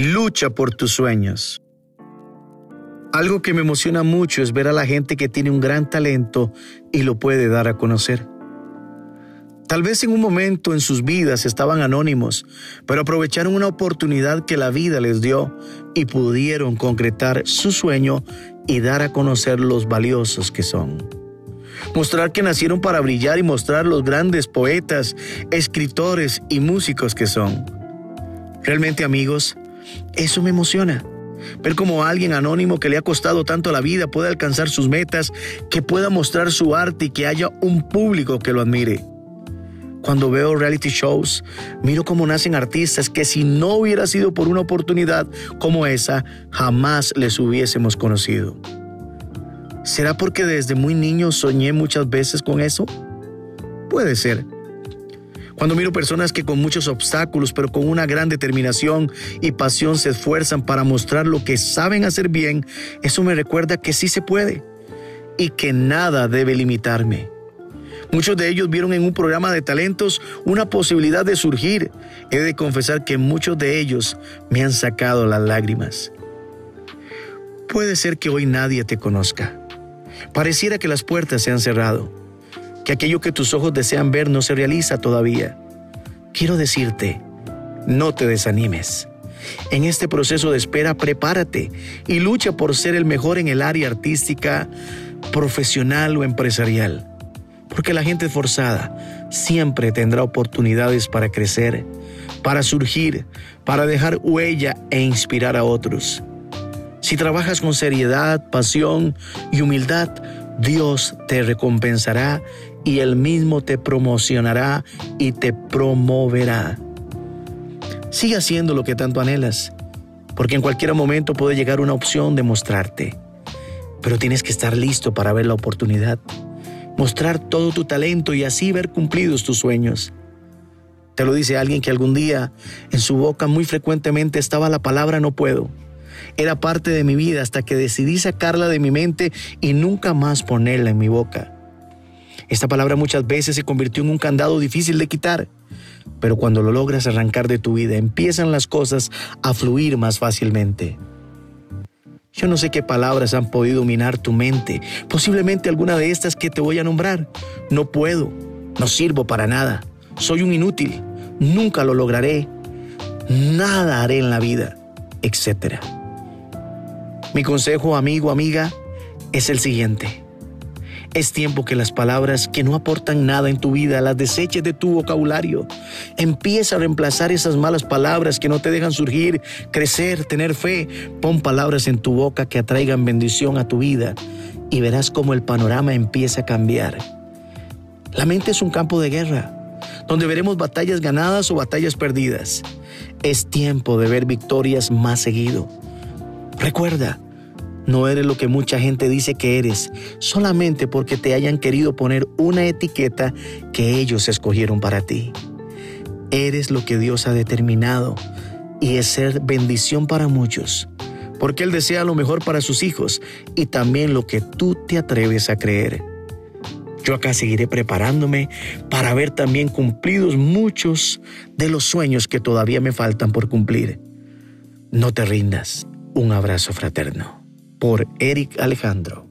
Lucha por tus sueños. Algo que me emociona mucho es ver a la gente que tiene un gran talento y lo puede dar a conocer. Tal vez en un momento en sus vidas estaban anónimos, pero aprovecharon una oportunidad que la vida les dio y pudieron concretar su sueño y dar a conocer los valiosos que son. Mostrar que nacieron para brillar y mostrar los grandes poetas, escritores y músicos que son. Realmente amigos, eso me emociona. Ver cómo alguien anónimo que le ha costado tanto la vida puede alcanzar sus metas, que pueda mostrar su arte y que haya un público que lo admire. Cuando veo reality shows, miro cómo nacen artistas que si no hubiera sido por una oportunidad como esa, jamás les hubiésemos conocido. ¿Será porque desde muy niño soñé muchas veces con eso? Puede ser. Cuando miro personas que con muchos obstáculos, pero con una gran determinación y pasión se esfuerzan para mostrar lo que saben hacer bien, eso me recuerda que sí se puede y que nada debe limitarme. Muchos de ellos vieron en un programa de talentos una posibilidad de surgir. He de confesar que muchos de ellos me han sacado las lágrimas. Puede ser que hoy nadie te conozca. Pareciera que las puertas se han cerrado, que aquello que tus ojos desean ver no se realiza todavía. Quiero decirte, no te desanimes. En este proceso de espera, prepárate y lucha por ser el mejor en el área artística, profesional o empresarial porque la gente forzada siempre tendrá oportunidades para crecer, para surgir, para dejar huella e inspirar a otros. Si trabajas con seriedad, pasión y humildad, Dios te recompensará y Él mismo te promocionará y te promoverá. Sigue haciendo lo que tanto anhelas, porque en cualquier momento puede llegar una opción de mostrarte, pero tienes que estar listo para ver la oportunidad mostrar todo tu talento y así ver cumplidos tus sueños. Te lo dice alguien que algún día en su boca muy frecuentemente estaba la palabra no puedo. Era parte de mi vida hasta que decidí sacarla de mi mente y nunca más ponerla en mi boca. Esta palabra muchas veces se convirtió en un candado difícil de quitar, pero cuando lo logras arrancar de tu vida empiezan las cosas a fluir más fácilmente. Yo no sé qué palabras han podido minar tu mente. Posiblemente alguna de estas que te voy a nombrar. No puedo. No sirvo para nada. Soy un inútil. Nunca lo lograré. Nada haré en la vida, etc. Mi consejo, amigo, amiga, es el siguiente. Es tiempo que las palabras que no aportan nada en tu vida las deseches de tu vocabulario. Empieza a reemplazar esas malas palabras que no te dejan surgir, crecer, tener fe. Pon palabras en tu boca que atraigan bendición a tu vida y verás cómo el panorama empieza a cambiar. La mente es un campo de guerra donde veremos batallas ganadas o batallas perdidas. Es tiempo de ver victorias más seguido. Recuerda, no eres lo que mucha gente dice que eres, solamente porque te hayan querido poner una etiqueta que ellos escogieron para ti. Eres lo que Dios ha determinado y es ser bendición para muchos, porque Él desea lo mejor para sus hijos y también lo que tú te atreves a creer. Yo acá seguiré preparándome para ver también cumplidos muchos de los sueños que todavía me faltan por cumplir. No te rindas. Un abrazo fraterno por Eric Alejandro.